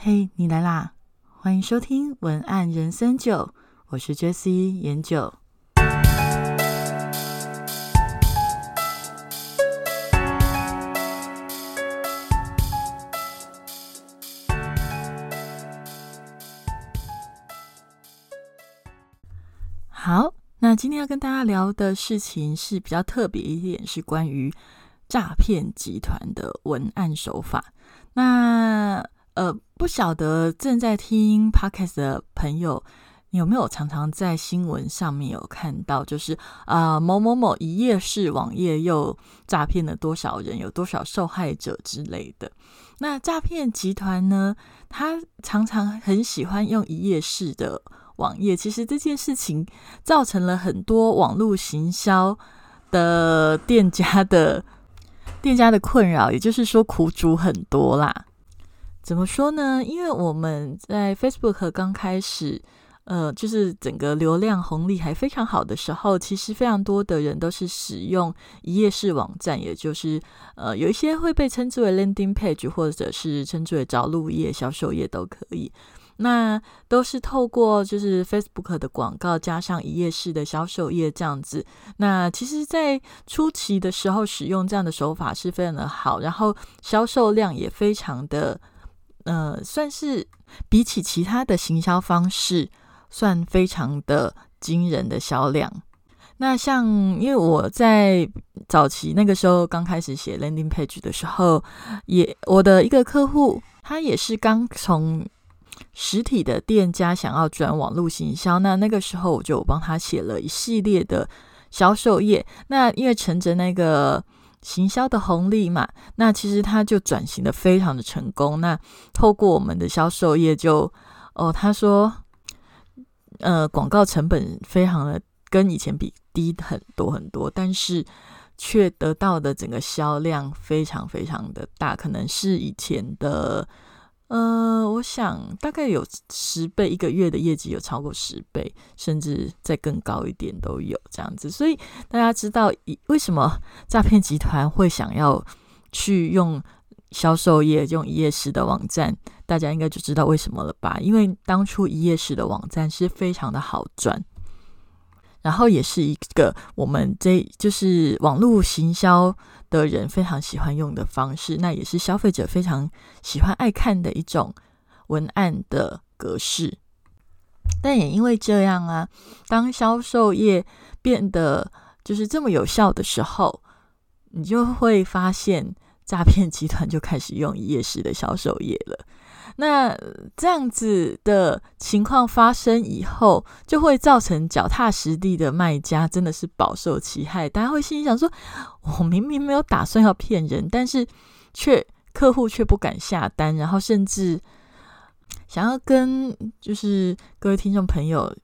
嘿，你来啦！欢迎收听文案人生九，我是 Jessie 研九。好，那今天要跟大家聊的事情是比较特别一点，是关于诈骗集团的文案手法。那呃，不晓得正在听 podcast 的朋友，有没有常常在新闻上面有看到，就是啊某某某一页式网页又诈骗了多少人，有多少受害者之类的。那诈骗集团呢，他常常很喜欢用一页式的网页，其实这件事情造成了很多网络行销的店家的店家的困扰，也就是说苦主很多啦。怎么说呢？因为我们在 Facebook 刚开始，呃，就是整个流量红利还非常好的时候，其实非常多的人都是使用一页式网站，也就是呃，有一些会被称之为 landing page，或者是称之为着陆页、销售页都可以。那都是透过就是 Facebook 的广告加上一页式的销售页这样子。那其实，在初期的时候使用这样的手法是非常的好，然后销售量也非常的。呃，算是比起其他的行销方式，算非常的惊人的销量。那像，因为我在早期那个时候刚开始写 landing page 的时候，也我的一个客户，他也是刚从实体的店家想要转网络行销，那那个时候我就帮他写了一系列的销售页。那因为乘着那个。行销的红利嘛，那其实他就转型的非常的成功。那透过我们的销售业，就哦，他说，呃，广告成本非常的跟以前比低很多很多，但是却得到的整个销量非常非常的大，可能是以前的。呃，我想大概有十倍，一个月的业绩有超过十倍，甚至再更高一点都有这样子。所以大家知道，为什么诈骗集团会想要去用销售业、用一页式的网站？大家应该就知道为什么了吧？因为当初一页式的网站是非常的好赚，然后也是一个我们这就是网络行销。的人非常喜欢用的方式，那也是消费者非常喜欢爱看的一种文案的格式。但也因为这样啊，当销售业变得就是这么有效的时候，你就会发现诈骗集团就开始用一页式的销售业了。那这样子的情况发生以后，就会造成脚踏实地的卖家真的是饱受其害。大家会心想说：“我明明没有打算要骗人，但是却客户却不敢下单，然后甚至想要跟就是各位听众朋友。”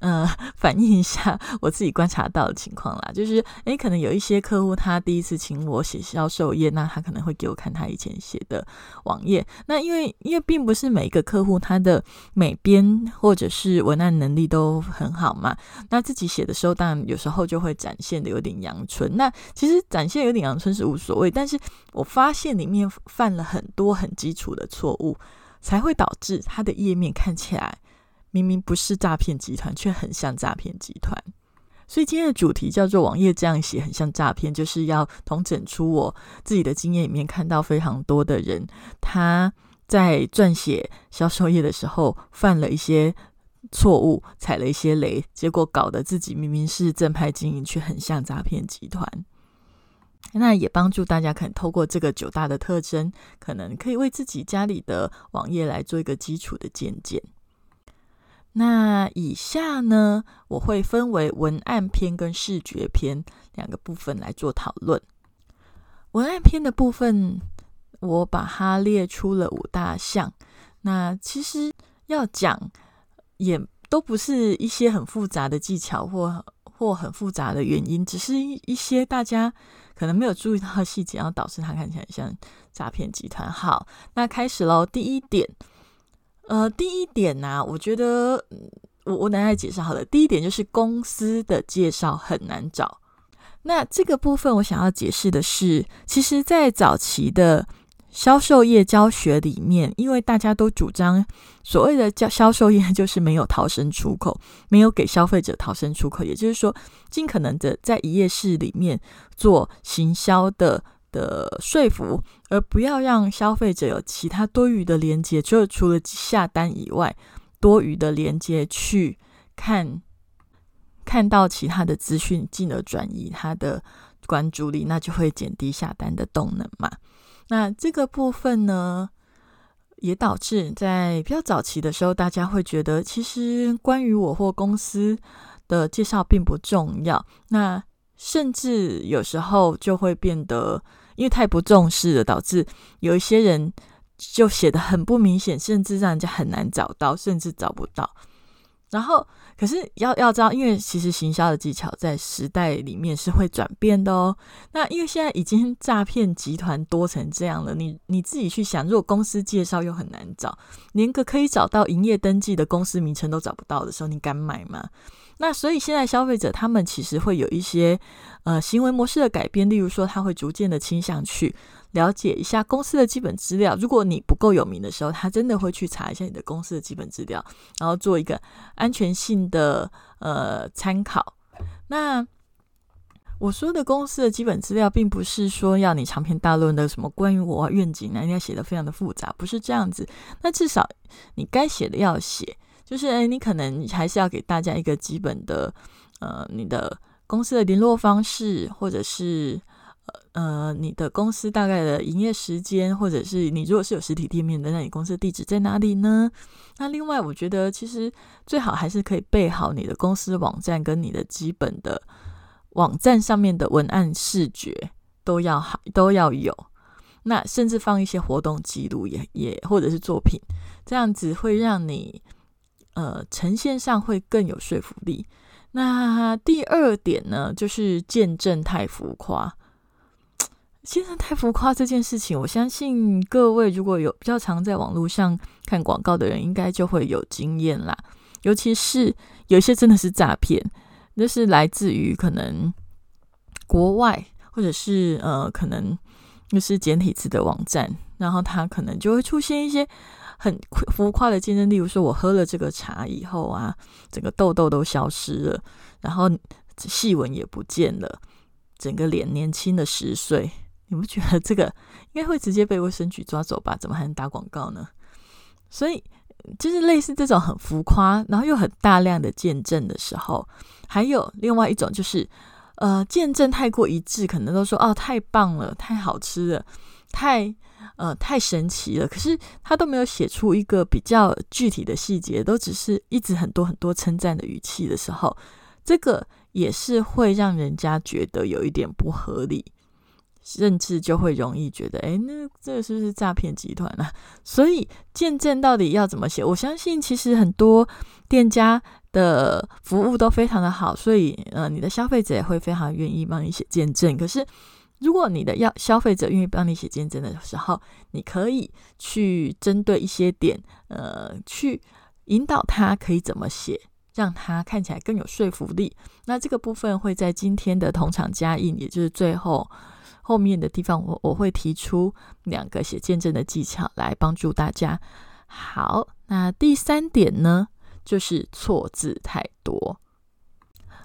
呃，反映一下我自己观察到的情况啦，就是诶，可能有一些客户他第一次请我写销售页，那他可能会给我看他以前写的网页。那因为因为并不是每一个客户他的美编或者是文案能力都很好嘛，那自己写的时候，当然有时候就会展现的有点阳春。那其实展现有点阳春是无所谓，但是我发现里面犯了很多很基础的错误，才会导致他的页面看起来。明明不是诈骗集团，却很像诈骗集团。所以今天的主题叫做“网页这样写很像诈骗”，就是要统整出我自己的经验里面看到非常多的人，他在撰写销售页的时候犯了一些错误，踩了一些雷，结果搞得自己明明是正派经营，却很像诈骗集团。那也帮助大家可能透过这个九大的特征，可能可以为自己家里的网页来做一个基础的见解。那以下呢，我会分为文案篇跟视觉篇两个部分来做讨论。文案篇的部分，我把它列出了五大项。那其实要讲，也都不是一些很复杂的技巧或或很复杂的原因，只是一一些大家可能没有注意到的细节，然后导致它看起来像诈骗集团。好，那开始喽，第一点。呃，第一点呢，我觉得我我等下解释好了。第一点就是公司的介绍很难找。那这个部分我想要解释的是，其实，在早期的销售业教学里面，因为大家都主张所谓的教销售业 就是没有逃生出口，没有给消费者逃生出口，也就是说，尽可能的在一页式里面做行销的的说服，而不要让消费者有其他多余的连接，就除了下单以外，多余的连接去看看到其他的资讯，进而转移他的关注力，那就会减低下单的动能嘛。那这个部分呢，也导致在比较早期的时候，大家会觉得其实关于我或公司的介绍并不重要。那甚至有时候就会变得，因为太不重视了，导致有一些人就写的很不明显，甚至让人家很难找到，甚至找不到。然后。可是要要知道，因为其实行销的技巧在时代里面是会转变的哦。那因为现在已经诈骗集团多成这样了，你你自己去想，如果公司介绍又很难找，连个可以找到营业登记的公司名称都找不到的时候，你敢买吗？那所以现在消费者他们其实会有一些呃行为模式的改变，例如说他会逐渐的倾向去。了解一下公司的基本资料。如果你不够有名的时候，他真的会去查一下你的公司的基本资料，然后做一个安全性的呃参考。那我说的公司的基本资料，并不是说要你长篇大论的什么关于我愿景啊，应该写的非常的复杂，不是这样子。那至少你该写的要写，就是诶，你可能还是要给大家一个基本的呃，你的公司的联络方式，或者是呃。呃，你的公司大概的营业时间，或者是你如果是有实体店面的，那你公司地址在哪里呢？那另外，我觉得其实最好还是可以备好你的公司网站跟你的基本的网站上面的文案视觉都要好，都要有。那甚至放一些活动记录也也或者是作品，这样子会让你呃呈现上会更有说服力。那第二点呢，就是见证太浮夸。现在太浮夸这件事情，我相信各位如果有比较常在网络上看广告的人，应该就会有经验啦。尤其是有一些真的是诈骗，那是来自于可能国外，或者是呃，可能就是简体字的网站，然后它可能就会出现一些很浮夸的见证，例如说我喝了这个茶以后啊，整个痘痘都消失了，然后细纹也不见了，整个脸年轻了十岁。你们觉得这个应该会直接被卫生局抓走吧？怎么还能打广告呢？所以就是类似这种很浮夸，然后又很大量的见证的时候，还有另外一种就是，呃，见证太过一致，可能都说哦太棒了，太好吃了，太呃太神奇了，可是他都没有写出一个比较具体的细节，都只是一直很多很多称赞的语气的时候，这个也是会让人家觉得有一点不合理。甚至就会容易觉得，哎，那这个是不是诈骗集团啊？所以见证到底要怎么写？我相信其实很多店家的服务都非常的好，所以呃，你的消费者也会非常愿意帮你写见证。可是如果你的要消费者愿意帮你写见证的时候，你可以去针对一些点，呃，去引导他可以怎么写，让他看起来更有说服力。那这个部分会在今天的同场加印，也就是最后。后面的地方，我我会提出两个写见证的技巧来帮助大家。好，那第三点呢，就是错字太多。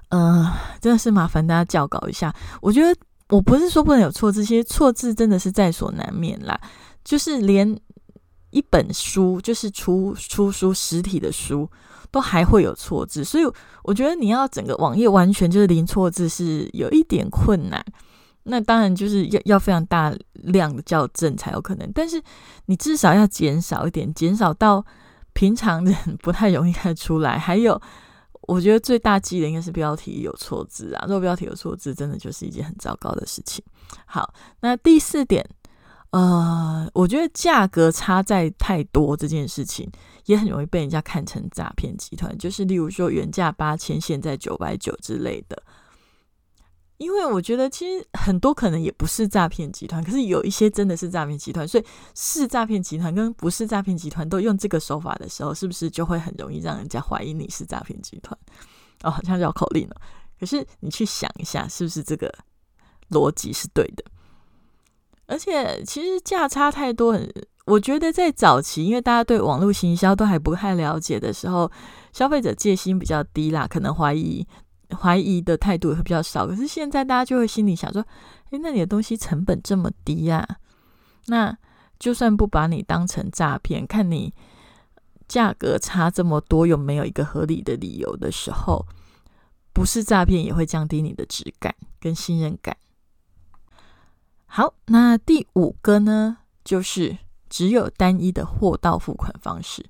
呃，真的是麻烦大家校稿一下。我觉得我不是说不能有错字，其实错字真的是在所难免啦。就是连一本书，就是出出书实体的书，都还会有错字，所以我觉得你要整个网页完全就是零错字，是有一点困难。那当然就是要要非常大量的校正才有可能，但是你至少要减少一点，减少到平常人不太容易看出来。还有，我觉得最大忌的应该是标题有错字啊，如果标题有错字，真的就是一件很糟糕的事情。好，那第四点，呃，我觉得价格差在太多这件事情，也很容易被人家看成诈骗集团，就是例如说原价八千，现在九百九之类的。因为我觉得其实很多可能也不是诈骗集团，可是有一些真的是诈骗集团，所以是诈骗集团跟不是诈骗集团都用这个手法的时候，是不是就会很容易让人家怀疑你是诈骗集团？哦，好像绕口令了。可是你去想一下，是不是这个逻辑是对的？而且其实价差太多，我觉得在早期，因为大家对网络行销都还不太了解的时候，消费者戒心比较低啦，可能怀疑怀疑的态度也会比较少。可是现在大家就会心里想说：“诶，那你的东西成本这么低呀？那就算不把你当成诈骗，看你价格差这么多，有没有一个合理的理由的时候，不是诈骗也会降低你的质感跟信任感。”好，那第五个呢，就是只有单一的货到付款方式，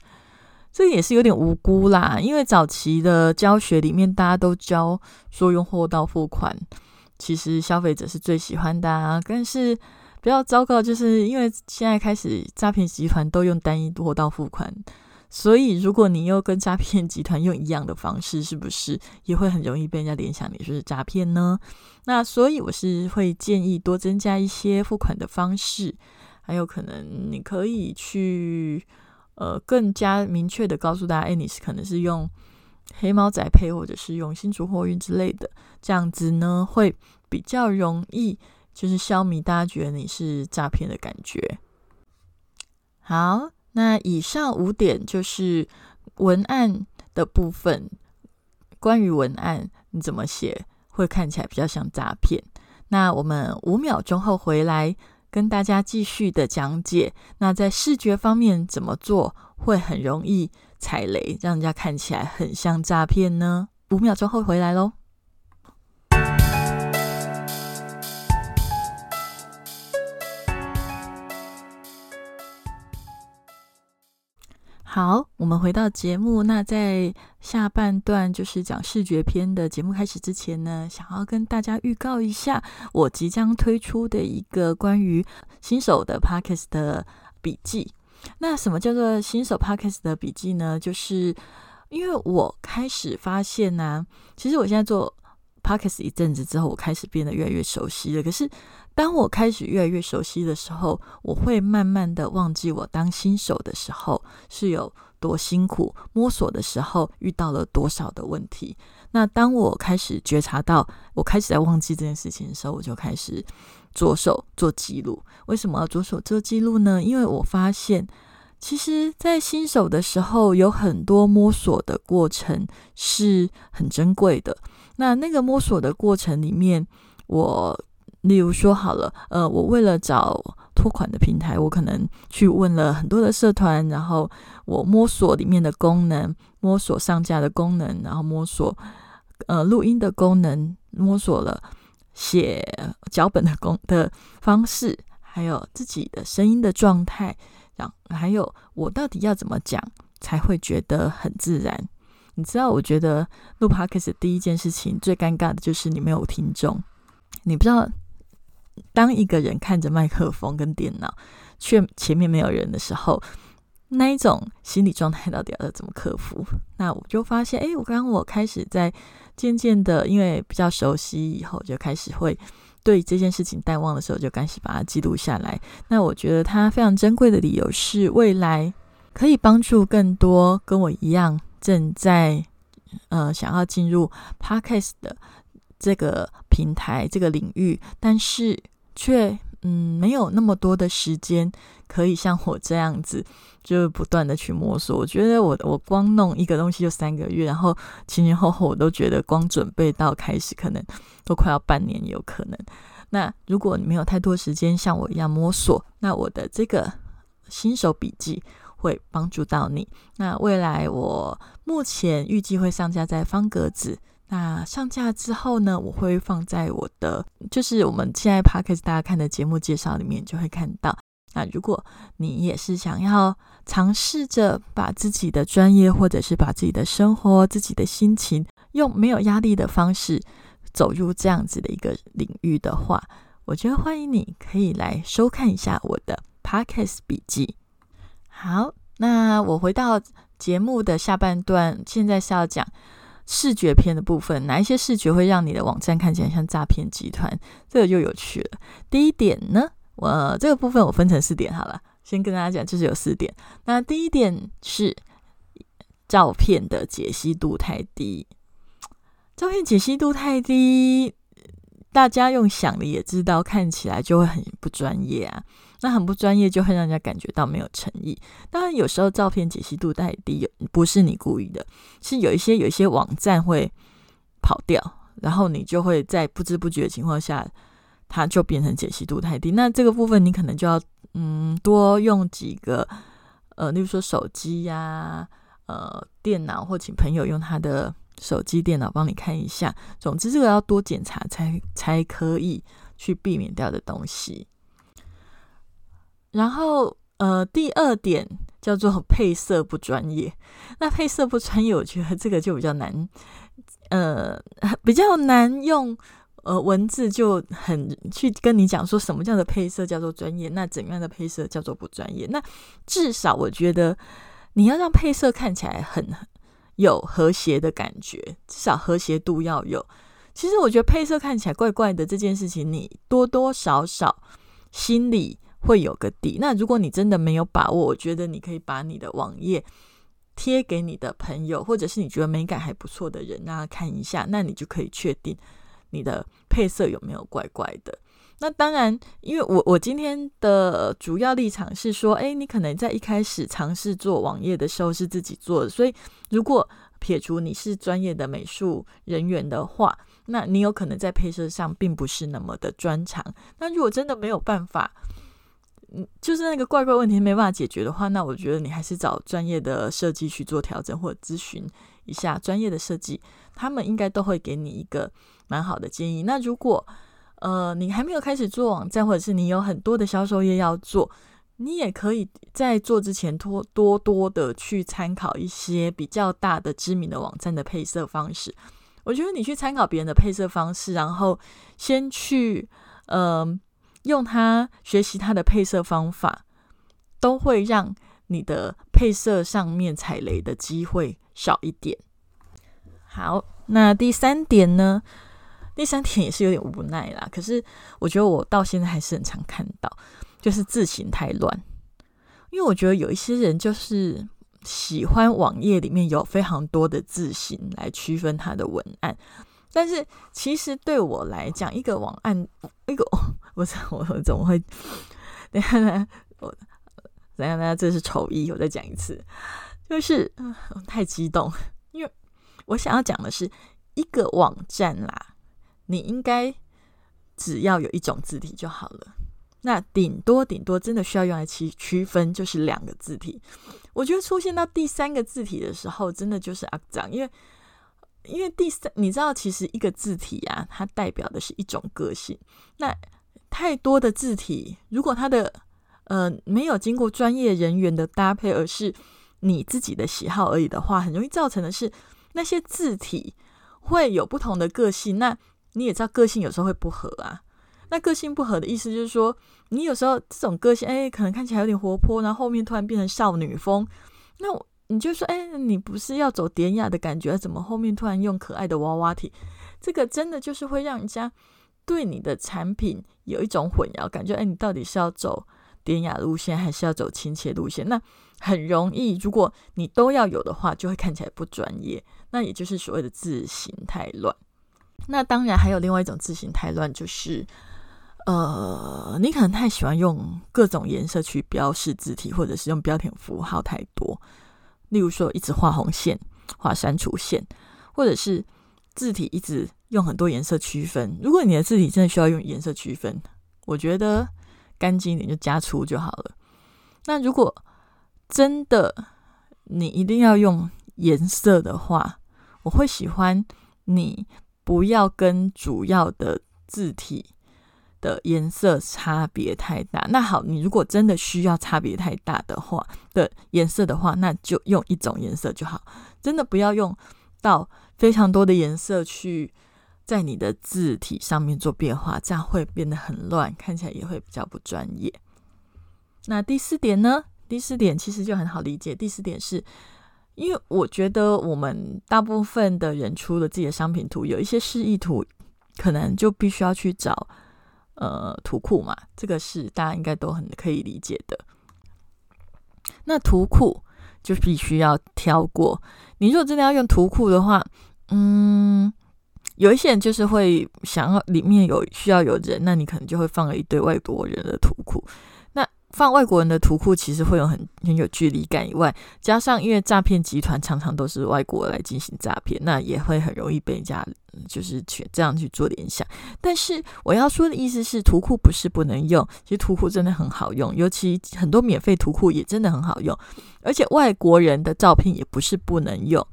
这也是有点无辜啦。因为早期的教学里面，大家都教说用货到付款，其实消费者是最喜欢的啊。但是比较糟糕，就是因为现在开始诈骗集团都用单一货到付款。所以，如果你又跟诈骗集团用一样的方式，是不是也会很容易被人家联想你是诈骗呢？那所以我是会建议多增加一些付款的方式，还有可能你可以去呃更加明确的告诉大家，哎，你是可能是用黑猫仔配，或者是用新竹货运之类的，这样子呢会比较容易，就是消弭大家觉得你是诈骗的感觉。好。那以上五点就是文案的部分。关于文案，你怎么写会看起来比较像诈骗？那我们五秒钟后回来跟大家继续的讲解。那在视觉方面怎么做会很容易踩雷，让人家看起来很像诈骗呢？五秒钟后回来喽。好，我们回到节目。那在下半段就是讲视觉篇的节目开始之前呢，想要跟大家预告一下，我即将推出的一个关于新手的 Pockets 的笔记。那什么叫做新手 Pockets 的笔记呢？就是因为我开始发现呢，其实我现在做 Pockets 一阵子之后，我开始变得越来越熟悉了。可是当我开始越来越熟悉的时候，我会慢慢的忘记我当新手的时候是有多辛苦，摸索的时候遇到了多少的问题。那当我开始觉察到我开始在忘记这件事情的时候，我就开始着手做记录。为什么要着手做记录呢？因为我发现，其实，在新手的时候，有很多摸索的过程是很珍贵的。那那个摸索的过程里面，我。例如说好了，呃，我为了找托款的平台，我可能去问了很多的社团，然后我摸索里面的功能，摸索上架的功能，然后摸索呃录音的功能，摸索了写脚本的功的方式，还有自己的声音的状态，然后还有我到底要怎么讲才会觉得很自然？你知道，我觉得录 podcast 第一件事情最尴尬的就是你没有听众，你不知道。当一个人看着麦克风跟电脑，却前面没有人的时候，那一种心理状态到底要怎么克服？那我就发现，哎，我刚刚我开始在渐渐的，因为比较熟悉以后，就开始会对这件事情淡忘的时候，就开始把它记录下来。那我觉得它非常珍贵的理由是，未来可以帮助更多跟我一样正在呃想要进入 podcast 的。这个平台、这个领域，但是却嗯没有那么多的时间可以像我这样子，就不断的去摸索。我觉得我我光弄一个东西就三个月，然后前前后后我都觉得光准备到开始可能都快要半年有可能。那如果你没有太多时间像我一样摸索，那我的这个新手笔记会帮助到你。那未来我目前预计会上架在方格子。那上架之后呢，我会放在我的，就是我们现在 podcast 大家看的节目介绍里面就会看到。那如果你也是想要尝试着把自己的专业，或者是把自己的生活、自己的心情，用没有压力的方式走入这样子的一个领域的话，我觉得欢迎你可以来收看一下我的 podcast 笔记。好，那我回到节目的下半段，现在是要讲。视觉片的部分，哪一些视觉会让你的网站看起来像诈骗集团？这个就有趣了。第一点呢，我这个部分我分成四点好了，先跟大家讲，就是有四点。那第一点是照片的解析度太低，照片解析度太低。大家用想的也知道，看起来就会很不专业啊。那很不专业，就会让人家感觉到没有诚意。当然，有时候照片解析度太低，不是你故意的，是有一些有一些网站会跑掉，然后你就会在不知不觉的情况下，它就变成解析度太低。那这个部分你可能就要嗯多用几个呃，例如说手机呀、呃电脑，或请朋友用他的手机、电脑帮你看一下。总之，这个要多检查才才可以去避免掉的东西。然后，呃，第二点叫做 配色不专业。那配色不专业，我觉得这个就比较难，呃，比较难用，呃，文字就很去跟你讲说什么叫的配色叫做专业，那怎样的配色叫做不专业？那至少我觉得你要让配色看起来很有和谐的感觉，至少和谐度要有。其实我觉得配色看起来怪怪的这件事情，你多多少少心里。会有个底。那如果你真的没有把握，我觉得你可以把你的网页贴给你的朋友，或者是你觉得美感还不错的人，让他看一下。那你就可以确定你的配色有没有怪怪的。那当然，因为我我今天的主要立场是说，哎，你可能在一开始尝试做网页的时候是自己做的，所以如果撇除你是专业的美术人员的话，那你有可能在配色上并不是那么的专长。那如果真的没有办法，嗯就是那个怪怪问题没办法解决的话，那我觉得你还是找专业的设计去做调整，或者咨询一下专业的设计，他们应该都会给你一个蛮好的建议。那如果呃你还没有开始做网站，或者是你有很多的销售业要做，你也可以在做之前多多多的去参考一些比较大的知名的网站的配色方式。我觉得你去参考别人的配色方式，然后先去嗯。用它学习它的配色方法，都会让你的配色上面踩雷的机会少一点。好，那第三点呢？第三点也是有点无奈啦。可是我觉得我到现在还是很常看到，就是字形太乱。因为我觉得有一些人就是喜欢网页里面有非常多的字形来区分它的文案。但是其实对我来讲，一个网案，一个 我我我怎么会？等下呢？我等下呢？这是丑一，我再讲一次，就是太激动，因为我想要讲的是一个网站啦，你应该只要有一种字体就好了。那顶多顶多真的需要用来区区分，就是两个字体。我觉得出现到第三个字体的时候，真的就是肮脏，因为。因为第三，你知道，其实一个字体啊，它代表的是一种个性。那太多的字体，如果它的呃没有经过专业人员的搭配，而是你自己的喜好而已的话，很容易造成的是那些字体会有不同的个性。那你也知道，个性有时候会不合啊。那个性不合的意思就是说，你有时候这种个性，哎，可能看起来有点活泼，然后后面突然变成少女风，那我。你就说，哎，你不是要走典雅的感觉，怎么后面突然用可爱的娃娃体？这个真的就是会让人家对你的产品有一种混淆感觉。哎，你到底是要走典雅路线，还是要走亲切路线？那很容易，如果你都要有的话，就会看起来不专业。那也就是所谓的字形太乱。那当然还有另外一种字形太乱，就是呃，你可能太喜欢用各种颜色去标示字体，或者是用标点符号太多。例如说，一直画红线、画删除线，或者是字体一直用很多颜色区分。如果你的字体真的需要用颜色区分，我觉得干净一点就加粗就好了。那如果真的你一定要用颜色的话，我会喜欢你不要跟主要的字体。的颜色差别太大，那好，你如果真的需要差别太大的话的颜色的话，那就用一种颜色就好，真的不要用到非常多的颜色去在你的字体上面做变化，这样会变得很乱，看起来也会比较不专业。那第四点呢？第四点其实就很好理解，第四点是因为我觉得我们大部分的人出了自己的商品图，有一些示意图，可能就必须要去找。呃，图库嘛，这个是大家应该都很可以理解的。那图库就必须要挑过。你如果真的要用图库的话，嗯，有一些人就是会想要里面有需要有人，那你可能就会放了一堆外国人的图库。放外国人的图库，其实会有很很有距离感。以外，加上因为诈骗集团常常都是外国来进行诈骗，那也会很容易被人家就是去这样去做联想。但是我要说的意思是，图库不是不能用，其实图库真的很好用，尤其很多免费图库也真的很好用。而且外国人的照片也不是不能用。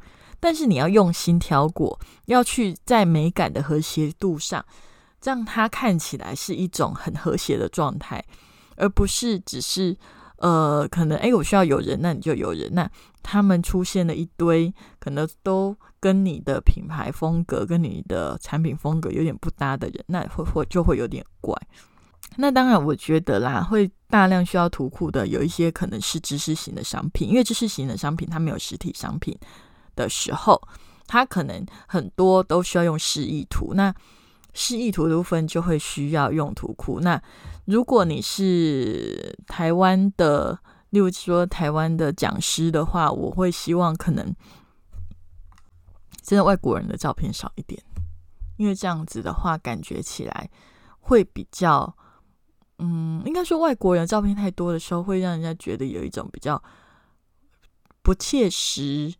但是你要用心挑过，要去在美感的和谐度上，让它看起来是一种很和谐的状态，而不是只是呃，可能哎，我需要有人，那你就有人，那他们出现了一堆，可能都跟你的品牌风格、跟你的产品风格有点不搭的人，那会会就会有点怪。那当然，我觉得啦，会大量需要图库的，有一些可能是知识型的商品，因为知识型的商品它没有实体商品。的时候，它可能很多都需要用示意图，那示意图的部分就会需要用图库。那如果你是台湾的，例如说台湾的讲师的话，我会希望可能真的外国人的照片少一点，因为这样子的话，感觉起来会比较，嗯，应该说外国人照片太多的时候，会让人家觉得有一种比较不切实。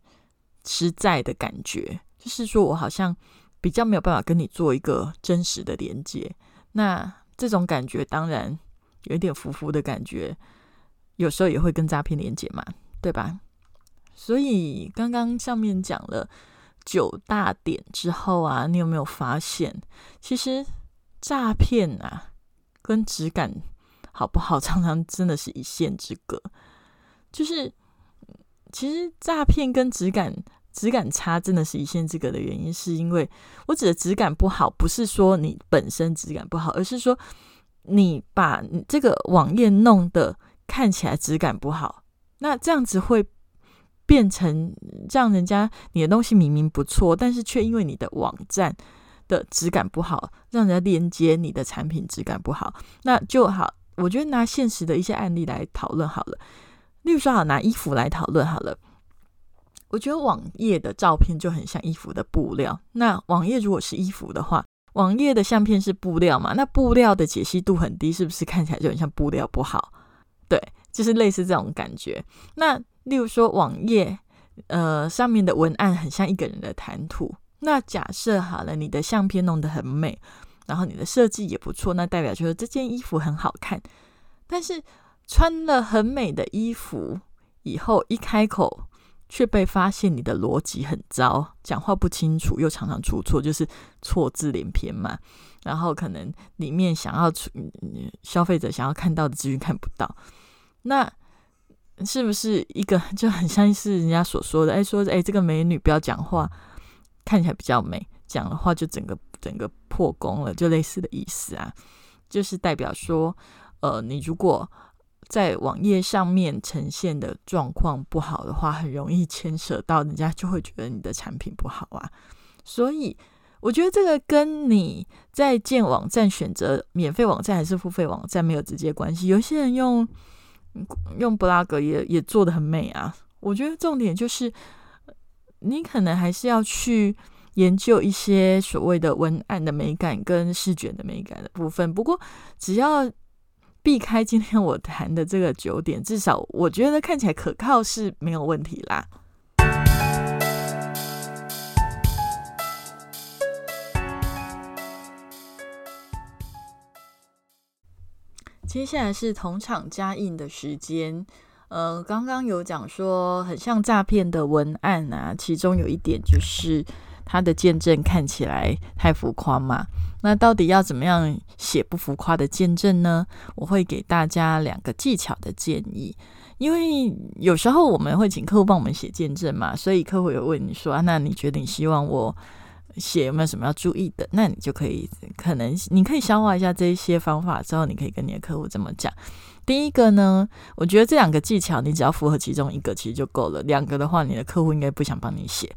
实在的感觉，就是说我好像比较没有办法跟你做一个真实的连接。那这种感觉当然有一点浮浮的感觉，有时候也会跟诈骗连接嘛，对吧？所以刚刚上面讲了九大点之后啊，你有没有发现，其实诈骗啊跟质感好不好，常常真的是一线之隔。就是其实诈骗跟质感。质感差真的是一线之隔的原因，是因为我指的质感不好，不是说你本身质感不好，而是说你把这个网页弄得看起来质感不好，那这样子会变成让人家你的东西明明不错，但是却因为你的网站的质感不好，让人家连接你的产品质感不好，那就好。我觉得拿现实的一些案例来讨论好了，例如说好拿衣服来讨论好了。我觉得网页的照片就很像衣服的布料。那网页如果是衣服的话，网页的相片是布料嘛？那布料的解析度很低，是不是看起来就很像布料不好？对，就是类似这种感觉。那例如说网页，呃，上面的文案很像一个人的谈吐。那假设好了，你的相片弄得很美，然后你的设计也不错，那代表就是这件衣服很好看。但是穿了很美的衣服以后，一开口。却被发现你的逻辑很糟，讲话不清楚，又常常出错，就是错字连篇嘛。然后可能里面想要出消费者想要看到的资讯看不到，那是不是一个就很像是人家所说的？哎，说哎，这个美女不要讲话，看起来比较美，讲的话就整个整个破功了，就类似的意思啊，就是代表说，呃，你如果。在网页上面呈现的状况不好的话，很容易牵涉到人家就会觉得你的产品不好啊。所以我觉得这个跟你在建网站选择免费网站还是付费网站没有直接关系。有些人用用 blog 也也做的很美啊。我觉得重点就是你可能还是要去研究一些所谓的文案的美感跟视觉的美感的部分。不过只要避开今天我谈的这个九点，至少我觉得看起来可靠是没有问题啦。接下来是同场加印的时间，呃，刚刚有讲说很像诈骗的文案啊，其中有一点就是他的见证看起来太浮夸嘛。那到底要怎么样写不浮夸的见证呢？我会给大家两个技巧的建议，因为有时候我们会请客户帮我们写见证嘛，所以客户有问你说啊，那你觉得你希望我写有没有什么要注意的？那你就可以可能你可以消化一下这些方法之后，你可以跟你的客户这么讲。第一个呢，我觉得这两个技巧你只要符合其中一个其实就够了，两个的话你的客户应该不想帮你写。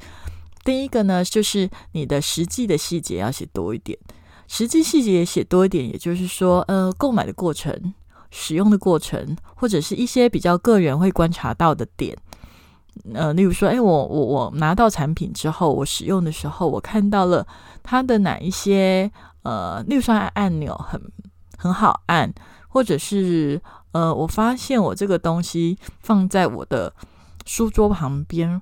第一个呢，就是你的实际的细节要写多一点。实际细节写多一点，也就是说，呃，购买的过程、使用的过程，或者是一些比较个人会观察到的点，呃，例如说，哎，我我我拿到产品之后，我使用的时候，我看到了它的哪一些呃，例如说按钮很很好按，或者是呃，我发现我这个东西放在我的书桌旁边，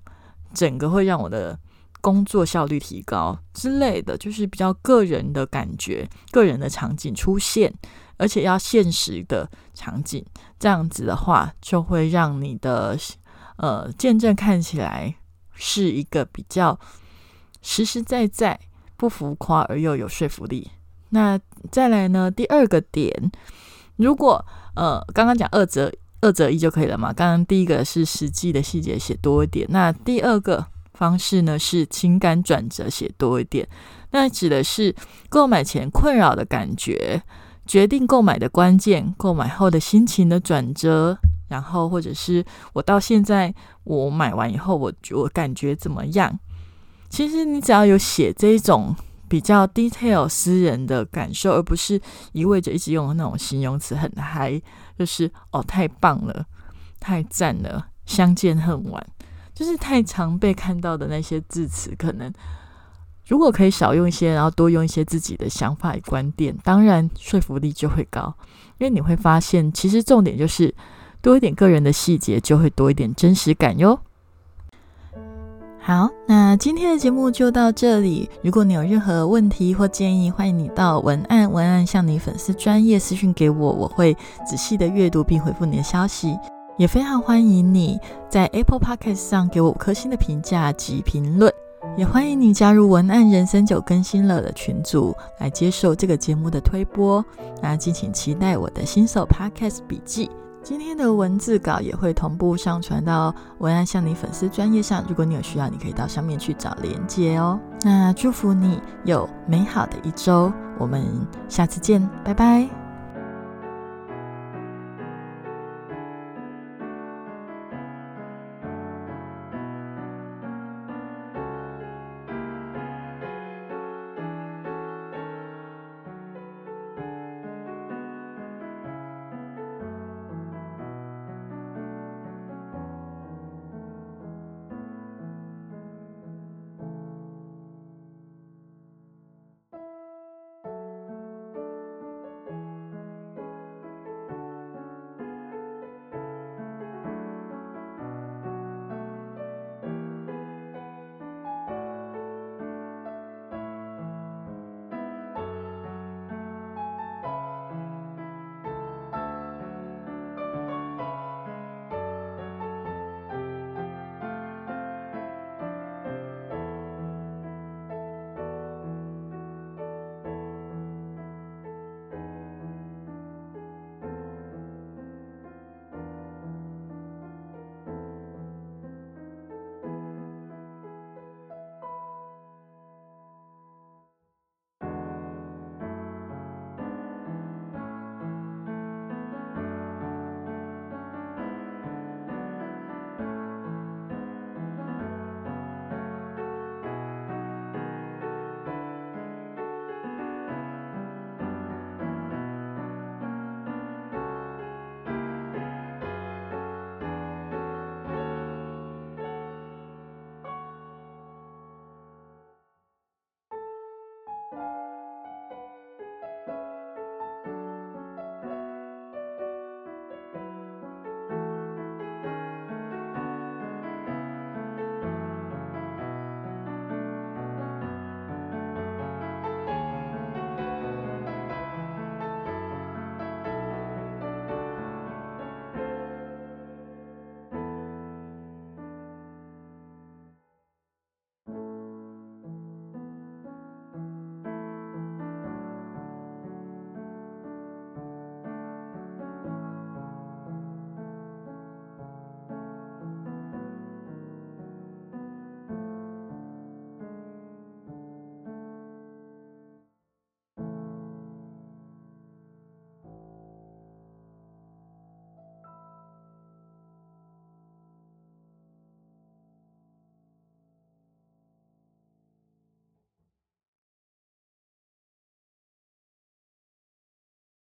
整个会让我的工作效率提高之类的，就是比较个人的感觉、个人的场景出现，而且要现实的场景，这样子的话，就会让你的。呃，见证看起来是一个比较实实在在、不浮夸而又有说服力。那再来呢？第二个点，如果呃，刚刚讲二择二择一就可以了嘛？刚刚第一个是实际的细节写多一点，那第二个方式呢是情感转折写多一点。那指的是购买前困扰的感觉，决定购买的关键，购买后的心情的转折。然后，或者是我到现在我买完以后，我我感觉怎么样？其实你只要有写这种比较 detail 私人的感受，而不是一味着一直用那种形容词很嗨，就是哦太棒了，太赞了，相见恨晚，就是太常被看到的那些字词，可能如果可以少用一些，然后多用一些自己的想法与观点，当然说服力就会高，因为你会发现，其实重点就是。多一点个人的细节，就会多一点真实感哟。好，那今天的节目就到这里。如果你有任何问题或建议，欢迎你到文案文案向你粉丝专业私讯给我，我会仔细的阅读并回复你的消息。也非常欢迎你在 Apple Podcast 上给我五颗星的评价及评论。也欢迎你加入文案人生九更新了的群组，来接受这个节目的推播。那敬请期待我的新手 Podcast 笔记。今天的文字稿也会同步上传到文案向你粉丝专业上，如果你有需要，你可以到上面去找连接哦。那祝福你有美好的一周，我们下次见，拜拜。